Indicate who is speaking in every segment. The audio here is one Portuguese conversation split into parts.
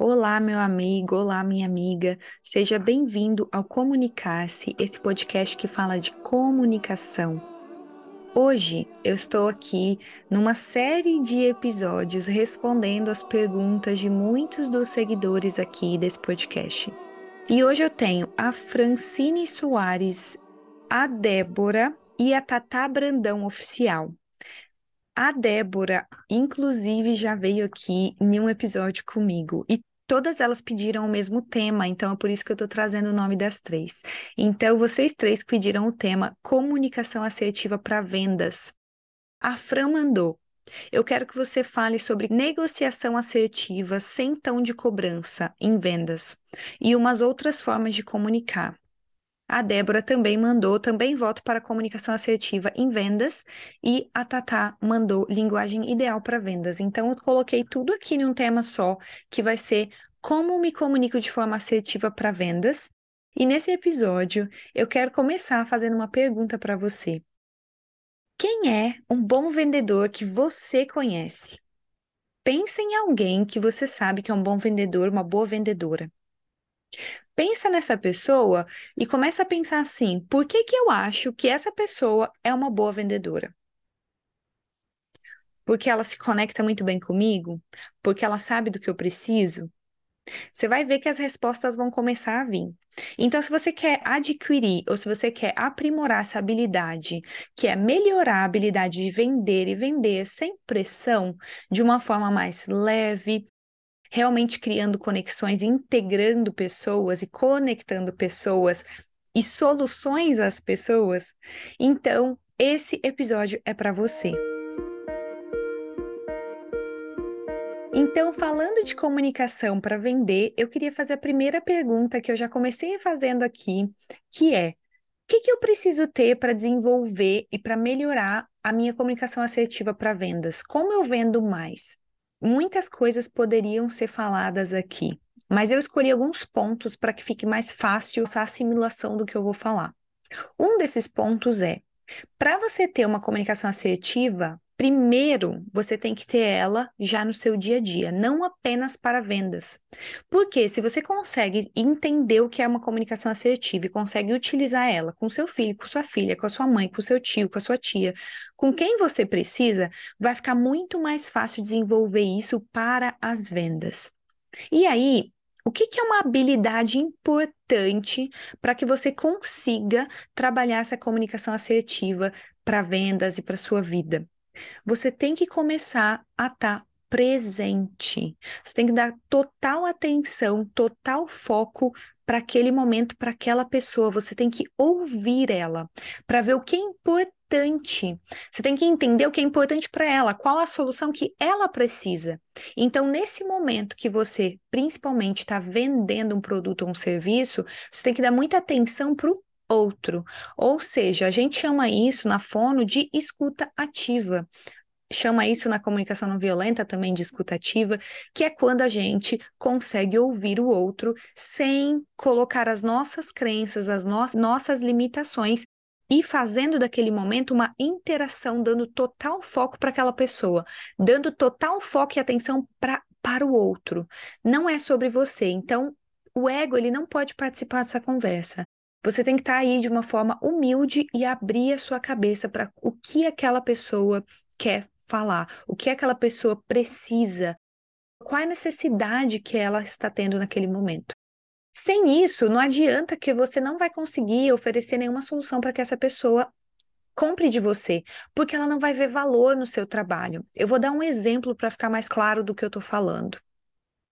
Speaker 1: Olá, meu amigo, olá, minha amiga. Seja bem-vindo ao Comunicar-se, esse podcast que fala de comunicação. Hoje eu estou aqui numa série de episódios respondendo as perguntas de muitos dos seguidores aqui desse podcast. E hoje eu tenho a Francine Soares, a Débora e a Tatá Brandão Oficial. A Débora, inclusive, já veio aqui em um episódio comigo e todas elas pediram o mesmo tema, então é por isso que eu estou trazendo o nome das três. Então, vocês três pediram o tema comunicação assertiva para vendas. A Fran mandou. Eu quero que você fale sobre negociação assertiva sem tom de cobrança em vendas e umas outras formas de comunicar. A Débora também mandou, também voto para comunicação assertiva em vendas e a Tatá mandou linguagem ideal para vendas. Então eu coloquei tudo aqui em um tema só, que vai ser como me comunico de forma assertiva para vendas. E nesse episódio eu quero começar fazendo uma pergunta para você. Quem é um bom vendedor que você conhece? Pensa em alguém que você sabe que é um bom vendedor, uma boa vendedora. Pensa nessa pessoa e começa a pensar assim: por que que eu acho que essa pessoa é uma boa vendedora? Porque ela se conecta muito bem comigo? Porque ela sabe do que eu preciso? Você vai ver que as respostas vão começar a vir. Então, se você quer adquirir ou se você quer aprimorar essa habilidade, que é melhorar a habilidade de vender e vender sem pressão, de uma forma mais leve, realmente criando conexões, integrando pessoas e conectando pessoas e soluções às pessoas, então esse episódio é para você. Então, falando de comunicação para vender, eu queria fazer a primeira pergunta que eu já comecei fazendo aqui, que é: o que, que eu preciso ter para desenvolver e para melhorar a minha comunicação assertiva para vendas? Como eu vendo mais? Muitas coisas poderiam ser faladas aqui, mas eu escolhi alguns pontos para que fique mais fácil essa assimilação do que eu vou falar. Um desses pontos é: para você ter uma comunicação assertiva, Primeiro, você tem que ter ela já no seu dia a dia, não apenas para vendas. Porque se você consegue entender o que é uma comunicação assertiva e consegue utilizar ela com seu filho, com sua filha, com a sua mãe, com seu tio, com a sua tia, com quem você precisa, vai ficar muito mais fácil desenvolver isso para as vendas. E aí, o que, que é uma habilidade importante para que você consiga trabalhar essa comunicação assertiva para vendas e para sua vida? Você tem que começar a estar tá presente. Você tem que dar total atenção, total foco para aquele momento, para aquela pessoa. Você tem que ouvir ela para ver o que é importante. Você tem que entender o que é importante para ela, qual a solução que ela precisa. Então, nesse momento que você principalmente está vendendo um produto ou um serviço, você tem que dar muita atenção para o outro. Ou seja, a gente chama isso na fono de escuta ativa. Chama isso na comunicação não violenta também de escuta ativa, que é quando a gente consegue ouvir o outro sem colocar as nossas crenças, as no nossas limitações e fazendo daquele momento uma interação, dando total foco para aquela pessoa, dando total foco e atenção pra, para o outro. Não é sobre você. Então, o ego ele não pode participar dessa conversa. Você tem que estar tá aí de uma forma humilde e abrir a sua cabeça para o que aquela pessoa quer falar, o que aquela pessoa precisa, qual é a necessidade que ela está tendo naquele momento. Sem isso, não adianta que você não vai conseguir oferecer nenhuma solução para que essa pessoa compre de você, porque ela não vai ver valor no seu trabalho. Eu vou dar um exemplo para ficar mais claro do que eu estou falando.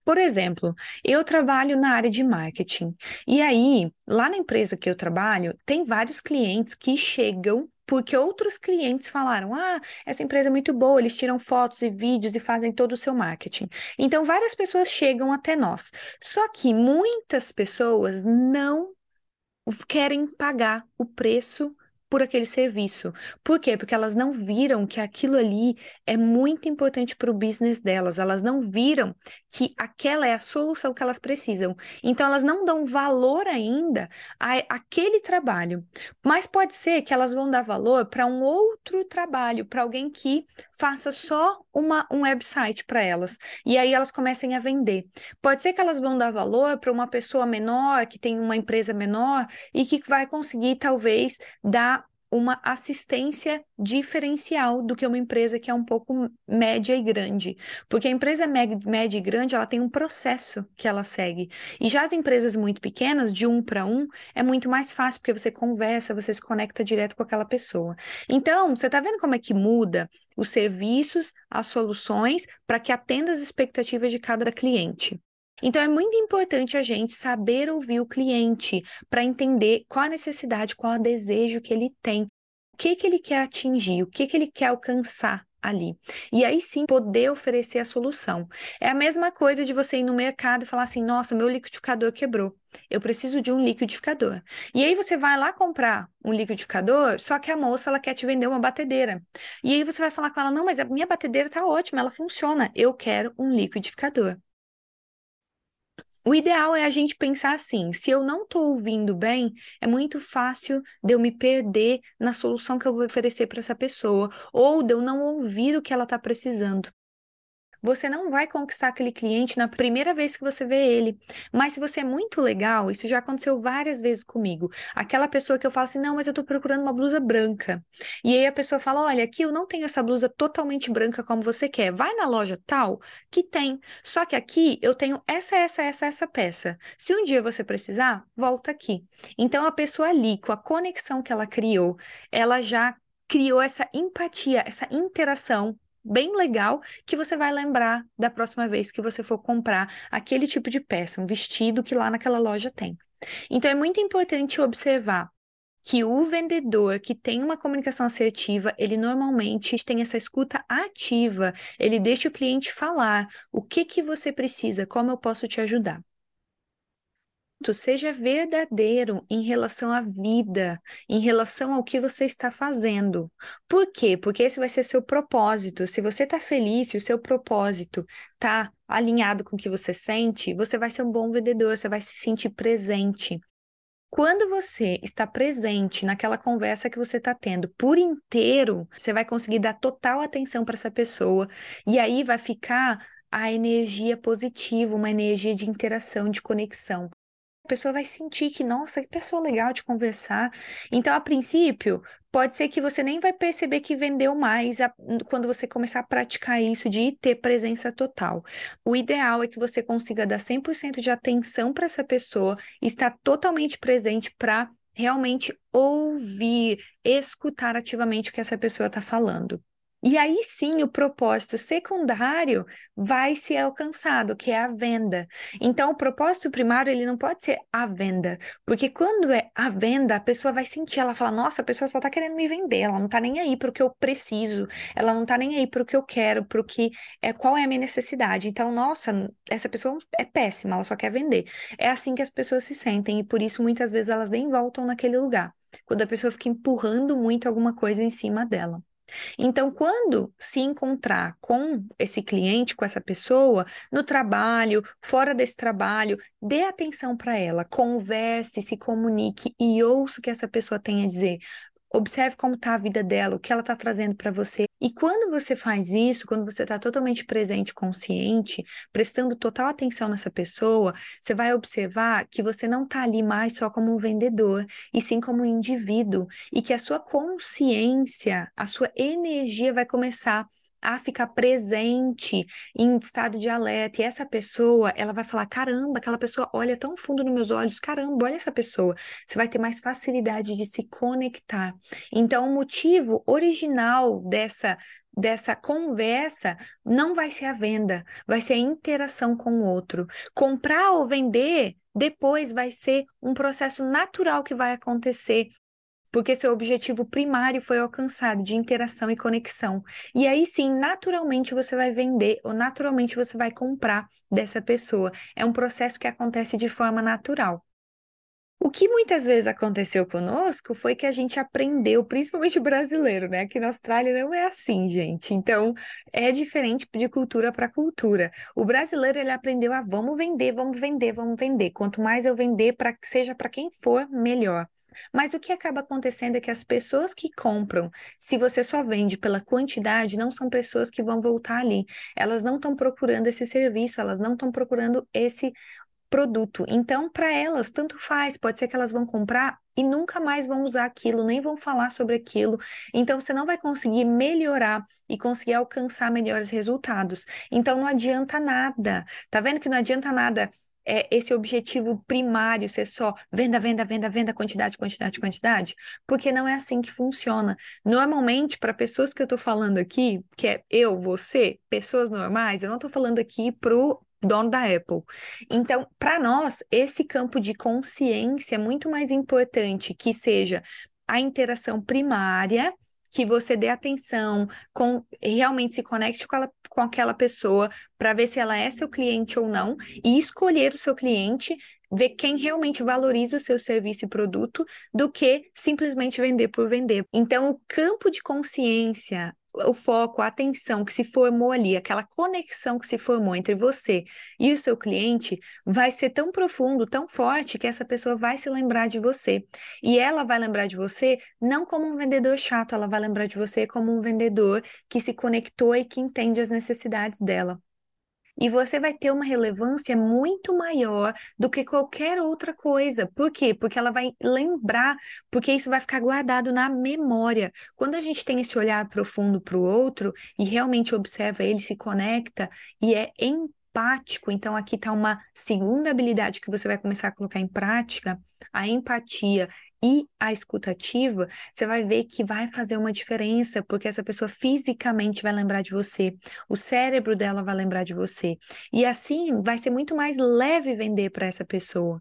Speaker 1: Por exemplo, eu trabalho na área de marketing. E aí, lá na empresa que eu trabalho, tem vários clientes que chegam porque outros clientes falaram: ah, essa empresa é muito boa, eles tiram fotos e vídeos e fazem todo o seu marketing. Então, várias pessoas chegam até nós. Só que muitas pessoas não querem pagar o preço por aquele serviço. Por quê? Porque elas não viram que aquilo ali é muito importante para o business delas, elas não viram que aquela é a solução que elas precisam. Então, elas não dão valor ainda a aquele trabalho. Mas pode ser que elas vão dar valor para um outro trabalho, para alguém que faça só uma, um website para elas. E aí elas comecem a vender. Pode ser que elas vão dar valor para uma pessoa menor, que tem uma empresa menor e que vai conseguir, talvez, dar uma assistência diferencial do que uma empresa que é um pouco média e grande. Porque a empresa média e grande, ela tem um processo que ela segue. E já as empresas muito pequenas, de um para um, é muito mais fácil, porque você conversa, você se conecta direto com aquela pessoa. Então, você está vendo como é que muda os serviços, as soluções, para que atenda as expectativas de cada cliente. Então, é muito importante a gente saber ouvir o cliente para entender qual a necessidade, qual o desejo que ele tem, o que, que ele quer atingir, o que, que ele quer alcançar ali. E aí sim poder oferecer a solução. É a mesma coisa de você ir no mercado e falar assim: nossa, meu liquidificador quebrou. Eu preciso de um liquidificador. E aí você vai lá comprar um liquidificador, só que a moça ela quer te vender uma batedeira. E aí você vai falar com ela: não, mas a minha batedeira tá ótima, ela funciona. Eu quero um liquidificador. O ideal é a gente pensar assim: se eu não estou ouvindo bem, é muito fácil de eu me perder na solução que eu vou oferecer para essa pessoa, ou de eu não ouvir o que ela está precisando. Você não vai conquistar aquele cliente na primeira vez que você vê ele. Mas se você é muito legal, isso já aconteceu várias vezes comigo. Aquela pessoa que eu falo assim: não, mas eu tô procurando uma blusa branca. E aí a pessoa fala: olha, aqui eu não tenho essa blusa totalmente branca como você quer. Vai na loja tal que tem. Só que aqui eu tenho essa, essa, essa, essa peça. Se um dia você precisar, volta aqui. Então a pessoa ali, com a conexão que ela criou, ela já criou essa empatia, essa interação bem legal que você vai lembrar da próxima vez que você for comprar aquele tipo de peça, um vestido que lá naquela loja tem. Então é muito importante observar que o vendedor que tem uma comunicação assertiva, ele normalmente tem essa escuta ativa, ele deixa o cliente falar o que que você precisa, como eu posso te ajudar seja verdadeiro em relação à vida, em relação ao que você está fazendo. Por quê? Porque esse vai ser seu propósito. Se você está feliz, se o seu propósito está alinhado com o que você sente, você vai ser um bom vendedor, você vai se sentir presente. Quando você está presente naquela conversa que você está tendo por inteiro, você vai conseguir dar total atenção para essa pessoa e aí vai ficar a energia positiva, uma energia de interação, de conexão a pessoa vai sentir que, nossa, que pessoa legal de conversar. Então, a princípio, pode ser que você nem vai perceber que vendeu mais a, quando você começar a praticar isso de ter presença total. O ideal é que você consiga dar 100% de atenção para essa pessoa estar totalmente presente para realmente ouvir, escutar ativamente o que essa pessoa está falando. E aí sim o propósito secundário vai ser alcançado, que é a venda. Então o propósito primário ele não pode ser a venda, porque quando é a venda, a pessoa vai sentir, ela fala: "Nossa, a pessoa só está querendo me vender, ela não está nem aí para o que eu preciso, ela não está nem aí para o que eu quero, para o que é qual é a minha necessidade". Então, nossa, essa pessoa é péssima, ela só quer vender. É assim que as pessoas se sentem e por isso muitas vezes elas nem voltam naquele lugar. Quando a pessoa fica empurrando muito alguma coisa em cima dela. Então, quando se encontrar com esse cliente, com essa pessoa, no trabalho, fora desse trabalho, dê atenção para ela, converse, se comunique e ouça o que essa pessoa tem a dizer. Observe como está a vida dela, o que ela está trazendo para você. E quando você faz isso, quando você está totalmente presente, consciente, prestando total atenção nessa pessoa, você vai observar que você não está ali mais só como um vendedor, e sim como um indivíduo, e que a sua consciência, a sua energia vai começar a ficar presente em estado de alerta. E essa pessoa, ela vai falar: caramba, aquela pessoa olha tão fundo nos meus olhos, caramba, olha essa pessoa. Você vai ter mais facilidade de se conectar. Então, o motivo original dessa dessa conversa não vai ser a venda, vai ser a interação com o outro. Comprar ou vender depois vai ser um processo natural que vai acontecer porque seu objetivo primário foi alcançado de interação e conexão. E aí sim, naturalmente você vai vender ou naturalmente você vai comprar dessa pessoa. É um processo que acontece de forma natural. O que muitas vezes aconteceu conosco foi que a gente aprendeu, principalmente o brasileiro, né? Aqui na Austrália não é assim, gente. Então, é diferente de cultura para cultura. O brasileiro, ele aprendeu a vamos vender, vamos vender, vamos vender. Quanto mais eu vender, que seja para quem for, melhor. Mas o que acaba acontecendo é que as pessoas que compram, se você só vende pela quantidade, não são pessoas que vão voltar ali. Elas não estão procurando esse serviço, elas não estão procurando esse produto. Então, para elas, tanto faz, pode ser que elas vão comprar e nunca mais vão usar aquilo, nem vão falar sobre aquilo. Então, você não vai conseguir melhorar e conseguir alcançar melhores resultados. Então, não adianta nada. Tá vendo que não adianta nada é, esse objetivo primário ser só venda, venda, venda, venda, quantidade, quantidade, quantidade? Porque não é assim que funciona. Normalmente, para pessoas que eu estou falando aqui, que é eu, você, pessoas normais, eu não estou falando aqui pro dono da Apple. Então, para nós, esse campo de consciência é muito mais importante que seja a interação primária, que você dê atenção, com, realmente se conecte com, ela, com aquela pessoa para ver se ela é seu cliente ou não, e escolher o seu cliente ver quem realmente valoriza o seu serviço e produto do que simplesmente vender por vender. Então, o campo de consciência, o foco, a atenção que se formou ali, aquela conexão que se formou entre você e o seu cliente, vai ser tão profundo, tão forte, que essa pessoa vai se lembrar de você. E ela vai lembrar de você não como um vendedor chato, ela vai lembrar de você como um vendedor que se conectou e que entende as necessidades dela e você vai ter uma relevância muito maior do que qualquer outra coisa. Por quê? Porque ela vai lembrar, porque isso vai ficar guardado na memória. Quando a gente tem esse olhar profundo para o outro e realmente observa ele, se conecta e é em empático. Então, aqui está uma segunda habilidade que você vai começar a colocar em prática, a empatia e a escutativa, você vai ver que vai fazer uma diferença, porque essa pessoa fisicamente vai lembrar de você, o cérebro dela vai lembrar de você. E assim vai ser muito mais leve vender para essa pessoa.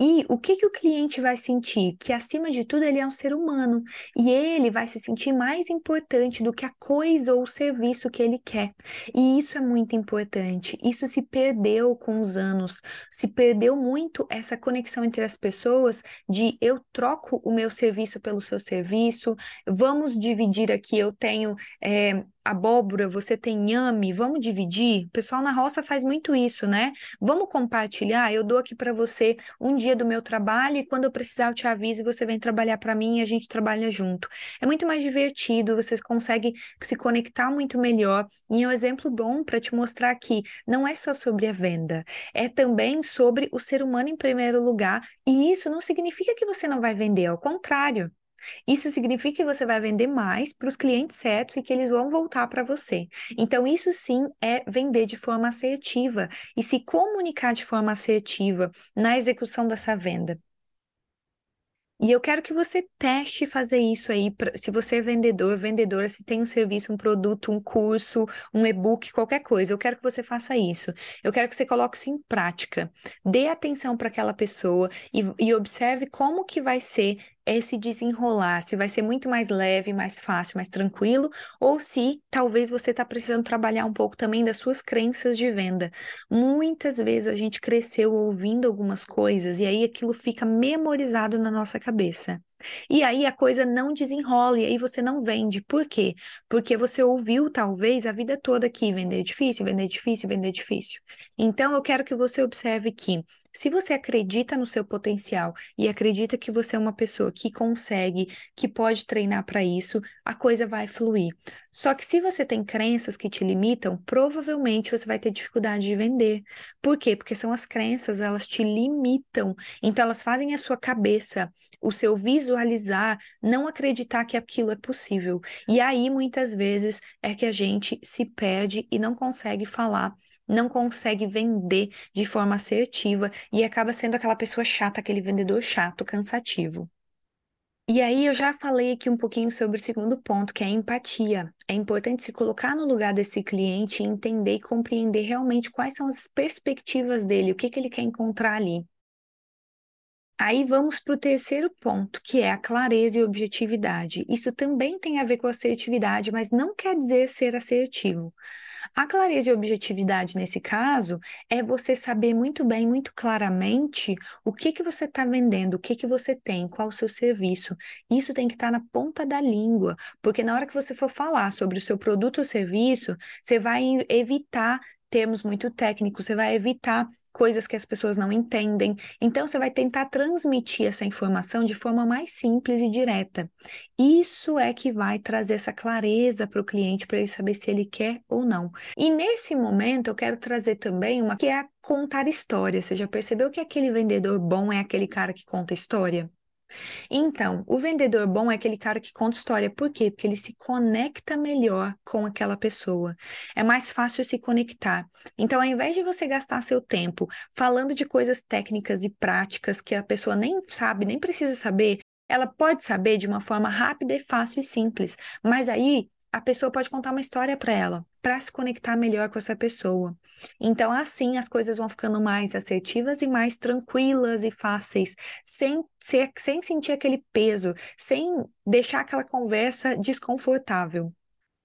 Speaker 1: E o que, que o cliente vai sentir? Que acima de tudo ele é um ser humano e ele vai se sentir mais importante do que a coisa ou o serviço que ele quer. E isso é muito importante. Isso se perdeu com os anos, se perdeu muito essa conexão entre as pessoas de eu troco o meu serviço pelo seu serviço, vamos dividir aqui, eu tenho. É, abóbora, você tem inhame, vamos dividir? O pessoal na roça faz muito isso, né? Vamos compartilhar? Eu dou aqui para você um dia do meu trabalho e quando eu precisar eu te aviso e você vem trabalhar para mim e a gente trabalha junto. É muito mais divertido, você consegue se conectar muito melhor e é um exemplo bom para te mostrar que não é só sobre a venda, é também sobre o ser humano em primeiro lugar e isso não significa que você não vai vender, ao contrário. Isso significa que você vai vender mais para os clientes certos e que eles vão voltar para você. Então, isso sim é vender de forma assertiva e se comunicar de forma assertiva na execução dessa venda. E eu quero que você teste fazer isso aí. Se você é vendedor, vendedora, se tem um serviço, um produto, um curso, um e-book, qualquer coisa, eu quero que você faça isso. Eu quero que você coloque isso em prática. Dê atenção para aquela pessoa e, e observe como que vai ser é se desenrolar, se vai ser muito mais leve, mais fácil, mais tranquilo, ou se talvez você está precisando trabalhar um pouco também das suas crenças de venda. Muitas vezes a gente cresceu ouvindo algumas coisas e aí aquilo fica memorizado na nossa cabeça. E aí a coisa não desenrola, e aí você não vende. Por quê? Porque você ouviu, talvez, a vida toda que vender é difícil, vender é difícil, vender é difícil. Então, eu quero que você observe que, se você acredita no seu potencial e acredita que você é uma pessoa que consegue, que pode treinar para isso, a coisa vai fluir. Só que se você tem crenças que te limitam, provavelmente você vai ter dificuldade de vender. Por quê? Porque são as crenças, elas te limitam. Então, elas fazem a sua cabeça, o seu visualizar, não acreditar que aquilo é possível. E aí, muitas vezes, é que a gente se perde e não consegue falar não consegue vender de forma assertiva e acaba sendo aquela pessoa chata, aquele vendedor chato, cansativo. E aí eu já falei aqui um pouquinho sobre o segundo ponto, que é a empatia. É importante se colocar no lugar desse cliente e entender e compreender realmente quais são as perspectivas dele, o que, que ele quer encontrar ali. Aí vamos para o terceiro ponto, que é a clareza e objetividade. Isso também tem a ver com assertividade, mas não quer dizer ser assertivo. A clareza e objetividade nesse caso é você saber muito bem, muito claramente o que que você está vendendo, o que que você tem, qual o seu serviço. Isso tem que estar tá na ponta da língua, porque na hora que você for falar sobre o seu produto ou serviço, você vai evitar termos muito técnicos, você vai evitar coisas que as pessoas não entendem. Então, você vai tentar transmitir essa informação de forma mais simples e direta. Isso é que vai trazer essa clareza para o cliente, para ele saber se ele quer ou não. E nesse momento, eu quero trazer também uma que é a contar história. Você já percebeu que aquele vendedor bom é aquele cara que conta história? Então, o vendedor bom é aquele cara que conta história. Por quê? Porque ele se conecta melhor com aquela pessoa. É mais fácil se conectar. Então, ao invés de você gastar seu tempo falando de coisas técnicas e práticas que a pessoa nem sabe, nem precisa saber, ela pode saber de uma forma rápida e fácil e simples. Mas aí a pessoa pode contar uma história para ela, para se conectar melhor com essa pessoa. Então, assim, as coisas vão ficando mais assertivas e mais tranquilas e fáceis, sem, ser, sem sentir aquele peso, sem deixar aquela conversa desconfortável.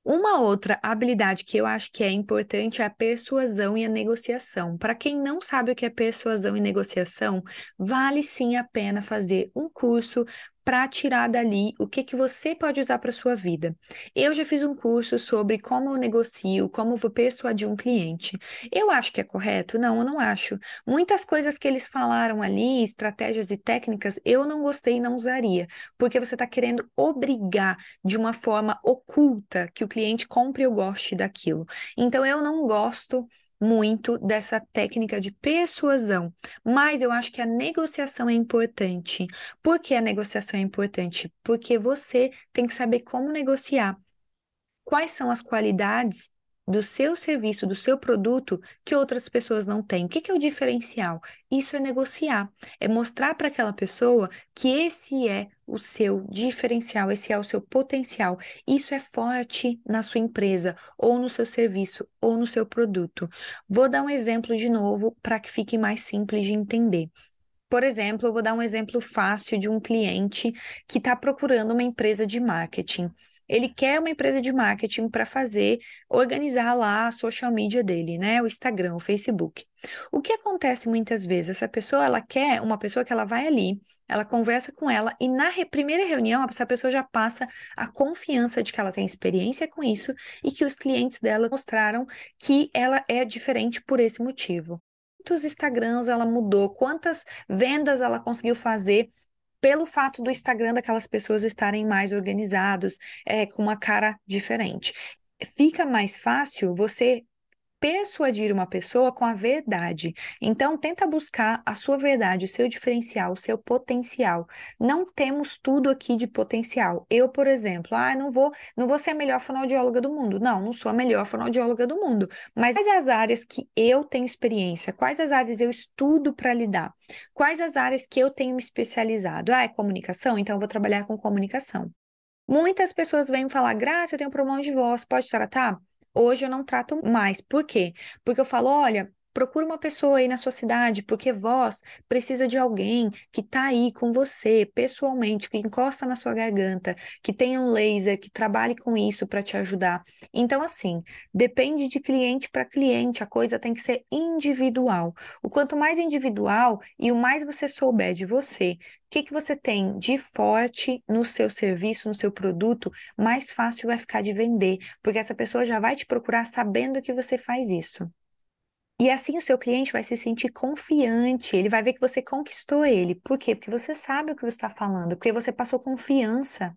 Speaker 1: Uma outra habilidade que eu acho que é importante é a persuasão e a negociação. Para quem não sabe o que é persuasão e negociação, vale sim a pena fazer um curso para tirar dali o que, que você pode usar para sua vida. Eu já fiz um curso sobre como eu negocio, como vou persuadir um cliente. Eu acho que é correto? Não, eu não acho. Muitas coisas que eles falaram ali, estratégias e técnicas, eu não gostei e não usaria, porque você está querendo obrigar de uma forma oculta que o cliente compre ou goste daquilo. Então, eu não gosto muito dessa técnica de persuasão, mas eu acho que a negociação é importante. Por que a negociação é importante? Porque você tem que saber como negociar. Quais são as qualidades do seu serviço, do seu produto que outras pessoas não têm. O que, é o diferencial? Isso é negociar, é mostrar para aquela pessoa que esse é o seu diferencial, esse é o seu potencial. Isso é forte na sua empresa, ou no seu serviço, ou no seu produto. Vou dar um exemplo de novo para que fique mais simples de entender. Por exemplo, eu vou dar um exemplo fácil de um cliente que está procurando uma empresa de marketing. Ele quer uma empresa de marketing para fazer, organizar lá a social media dele, né? O Instagram, o Facebook. O que acontece muitas vezes? Essa pessoa, ela quer uma pessoa que ela vai ali, ela conversa com ela e na re primeira reunião, essa pessoa já passa a confiança de que ela tem experiência com isso e que os clientes dela mostraram que ela é diferente por esse motivo quantos Instagrams ela mudou, quantas vendas ela conseguiu fazer pelo fato do Instagram daquelas pessoas estarem mais organizados, é, com uma cara diferente. Fica mais fácil você persuadir uma pessoa com a verdade. Então, tenta buscar a sua verdade, o seu diferencial, o seu potencial. Não temos tudo aqui de potencial. Eu, por exemplo, ah, não vou, não vou ser a melhor fonoaudióloga do mundo. Não, não sou a melhor fonoaudióloga do mundo. Mas quais as áreas que eu tenho experiência? Quais as áreas eu estudo para lidar? Quais as áreas que eu tenho me especializado? Ah, é comunicação? Então eu vou trabalhar com comunicação. Muitas pessoas vêm falar, Graça, eu tenho um problema de voz, pode tratar? Hoje eu não trato mais. Por quê? Porque eu falo, olha, procura uma pessoa aí na sua cidade, porque voz precisa de alguém que está aí com você pessoalmente, que encosta na sua garganta, que tenha um laser, que trabalhe com isso para te ajudar. Então, assim, depende de cliente para cliente, a coisa tem que ser individual. O quanto mais individual e o mais você souber de você, que, que você tem de forte no seu serviço, no seu produto, mais fácil vai ficar de vender, porque essa pessoa já vai te procurar sabendo que você faz isso. E assim o seu cliente vai se sentir confiante, ele vai ver que você conquistou ele. Por quê? Porque você sabe o que você está falando, porque você passou confiança.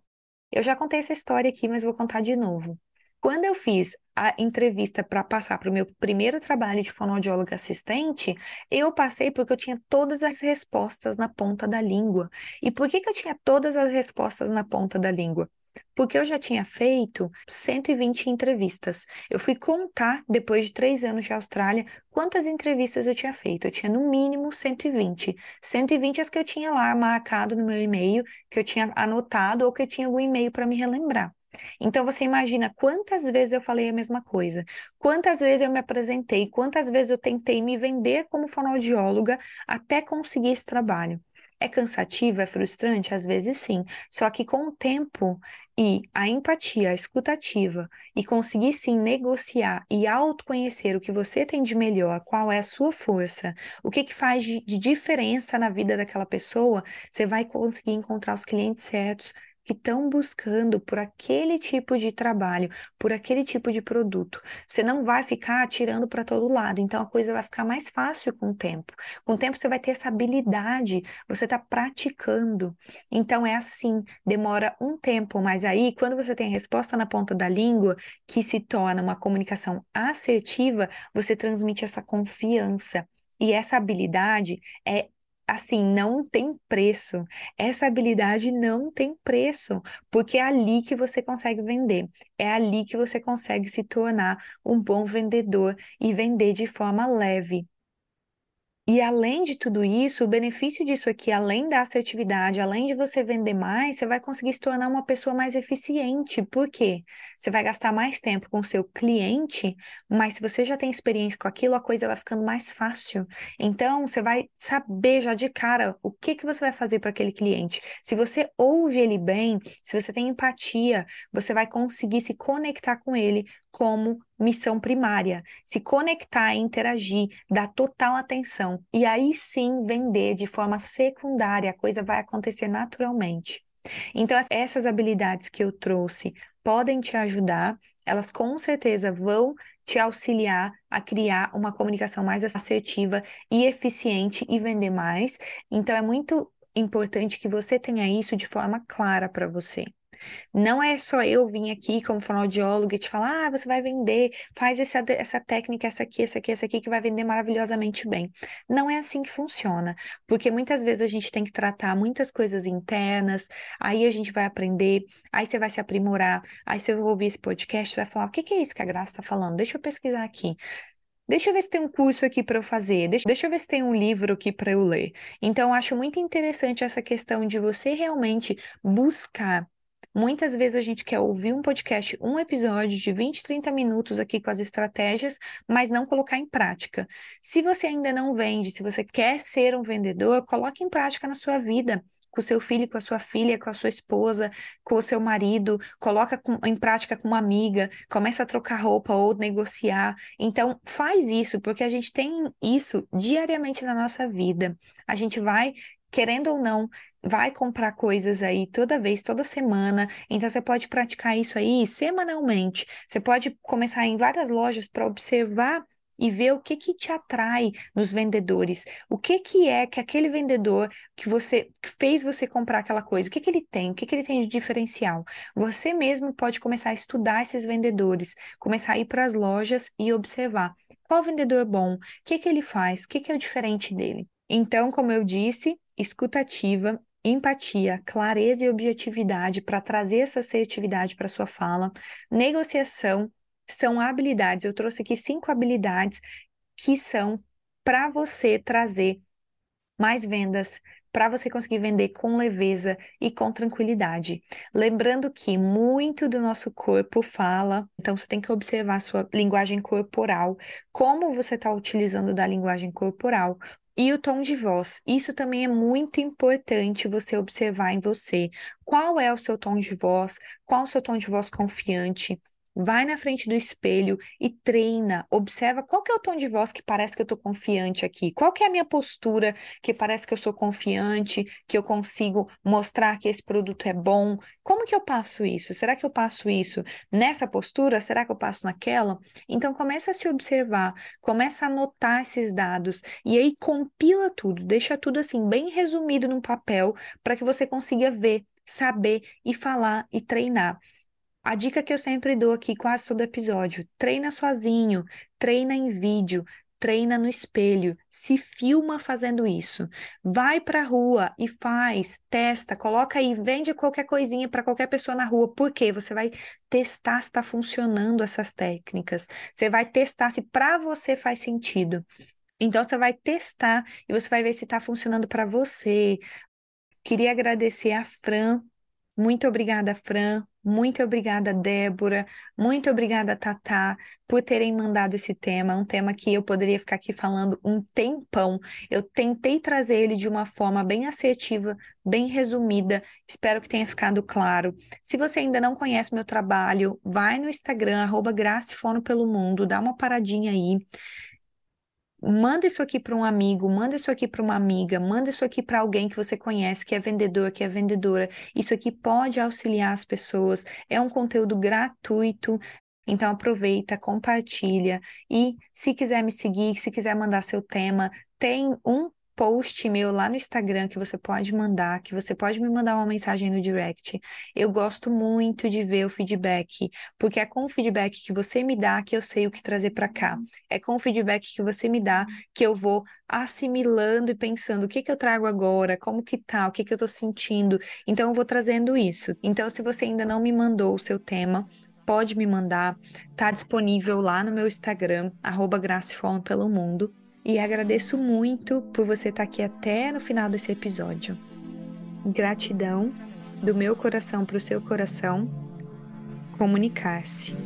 Speaker 1: Eu já contei essa história aqui, mas vou contar de novo. Quando eu fiz a entrevista para passar para o meu primeiro trabalho de fonoaudióloga assistente, eu passei porque eu tinha todas as respostas na ponta da língua. E por que, que eu tinha todas as respostas na ponta da língua? Porque eu já tinha feito 120 entrevistas. Eu fui contar, depois de três anos de Austrália, quantas entrevistas eu tinha feito. Eu tinha no mínimo 120. 120 as que eu tinha lá marcado no meu e-mail, que eu tinha anotado ou que eu tinha algum e-mail para me relembrar. Então você imagina quantas vezes eu falei a mesma coisa, quantas vezes eu me apresentei, quantas vezes eu tentei me vender como fonoaudióloga até conseguir esse trabalho. É cansativo, é frustrante? Às vezes sim. Só que com o tempo e a empatia, a escutativa e conseguir sim negociar e autoconhecer o que você tem de melhor, qual é a sua força, o que que faz de, diferença na vida daquela pessoa, você vai conseguir encontrar os clientes certos, que estão buscando por aquele tipo de trabalho, por aquele tipo de produto. Você não vai ficar atirando para todo lado, então a coisa vai ficar mais fácil com o tempo. Com o tempo você vai ter essa habilidade, você está praticando. Então é assim, demora um tempo, mas aí quando você tem a resposta na ponta da língua, que se torna uma comunicação assertiva, você transmite essa confiança. E essa habilidade é assim, não tem preço. Essa habilidade não tem preço, porque é ali que você consegue vender. É ali que você consegue se tornar um bom vendedor e vender de forma leve. E além de tudo isso, o benefício disso aqui, além da assertividade, além de você vender mais, você vai conseguir se tornar uma pessoa mais eficiente. Por quê? Você vai gastar mais tempo com o seu cliente, mas se você já tem experiência com aquilo, a coisa vai ficando mais fácil. Então, você vai saber já de cara o que que você vai fazer para aquele cliente. Se você ouve ele bem, se você tem empatia, você vai conseguir se conectar com ele como missão primária, se conectar, interagir, dar total atenção e aí sim vender de forma secundária, a coisa vai acontecer naturalmente. Então, essas habilidades que eu trouxe podem te ajudar, elas com certeza vão te auxiliar a criar uma comunicação mais assertiva e eficiente e vender mais. Então, é muito importante que você tenha isso de forma clara para você. Não é só eu vir aqui como fonoaudiólogo e te falar, ah, você vai vender, faz essa, essa técnica, essa aqui, essa aqui, essa aqui, que vai vender maravilhosamente bem. Não é assim que funciona, porque muitas vezes a gente tem que tratar muitas coisas internas, aí a gente vai aprender, aí você vai se aprimorar, aí você vai ouvir esse podcast vai falar, o que, que é isso que a Graça está falando? Deixa eu pesquisar aqui. Deixa eu ver se tem um curso aqui para eu fazer, deixa, deixa eu ver se tem um livro aqui para eu ler. Então, eu acho muito interessante essa questão de você realmente buscar Muitas vezes a gente quer ouvir um podcast, um episódio de 20, 30 minutos aqui com as estratégias, mas não colocar em prática. Se você ainda não vende, se você quer ser um vendedor, coloque em prática na sua vida, com o seu filho, com a sua filha, com a sua esposa, com o seu marido, coloca em prática com uma amiga, começa a trocar roupa ou negociar. Então, faz isso, porque a gente tem isso diariamente na nossa vida. A gente vai querendo ou não, vai comprar coisas aí toda vez, toda semana. Então você pode praticar isso aí semanalmente. Você pode começar em várias lojas para observar e ver o que que te atrai nos vendedores. O que que é que aquele vendedor que você que fez você comprar aquela coisa, o que que ele tem? O que que ele tem de diferencial? Você mesmo pode começar a estudar esses vendedores, começar a ir para as lojas e observar qual vendedor bom, o que que ele faz, o que que é o diferente dele. Então, como eu disse, escutativa, empatia, clareza e objetividade para trazer essa assertividade para sua fala, negociação são habilidades. Eu trouxe aqui cinco habilidades que são para você trazer mais vendas, para você conseguir vender com leveza e com tranquilidade. Lembrando que muito do nosso corpo fala, então você tem que observar a sua linguagem corporal, como você está utilizando da linguagem corporal, e o tom de voz. Isso também é muito importante você observar em você. Qual é o seu tom de voz? Qual o seu tom de voz confiante? Vai na frente do espelho e treina, observa qual que é o tom de voz que parece que eu estou confiante aqui, qual que é a minha postura que parece que eu sou confiante, que eu consigo mostrar que esse produto é bom. Como que eu passo isso? Será que eu passo isso nessa postura? Será que eu passo naquela? Então começa a se observar, começa a anotar esses dados e aí compila tudo, deixa tudo assim bem resumido num papel para que você consiga ver saber e falar e treinar. A dica que eu sempre dou aqui, quase todo episódio: treina sozinho, treina em vídeo, treina no espelho, se filma fazendo isso. Vai para a rua e faz, testa, coloca aí, vende qualquer coisinha para qualquer pessoa na rua. Por quê? Você vai testar se está funcionando essas técnicas. Você vai testar se para você faz sentido. Então você vai testar e você vai ver se está funcionando para você. Queria agradecer a Fran. Muito obrigada, Fran, Muito obrigada, Débora. Muito obrigada, Tatá, por terem mandado esse tema. Um tema que eu poderia ficar aqui falando um tempão. Eu tentei trazer ele de uma forma bem assertiva, bem resumida. Espero que tenha ficado claro. Se você ainda não conhece meu trabalho, vai no Instagram, arroba Gracifono pelo Mundo, dá uma paradinha aí manda isso aqui para um amigo, manda isso aqui para uma amiga, manda isso aqui para alguém que você conhece, que é vendedor, que é vendedora. Isso aqui pode auxiliar as pessoas. É um conteúdo gratuito. Então aproveita, compartilha e se quiser me seguir, se quiser mandar seu tema, tem um post meu lá no Instagram que você pode mandar, que você pode me mandar uma mensagem no direct. Eu gosto muito de ver o feedback, porque é com o feedback que você me dá que eu sei o que trazer para cá. É com o feedback que você me dá que eu vou assimilando e pensando o que que eu trago agora, como que tá, o que que eu tô sentindo. Então eu vou trazendo isso. Então se você ainda não me mandou o seu tema, pode me mandar, tá disponível lá no meu Instagram, arroba pelo mundo e agradeço muito por você estar aqui até no final desse episódio. Gratidão do meu coração para o seu coração. Comunicar-se.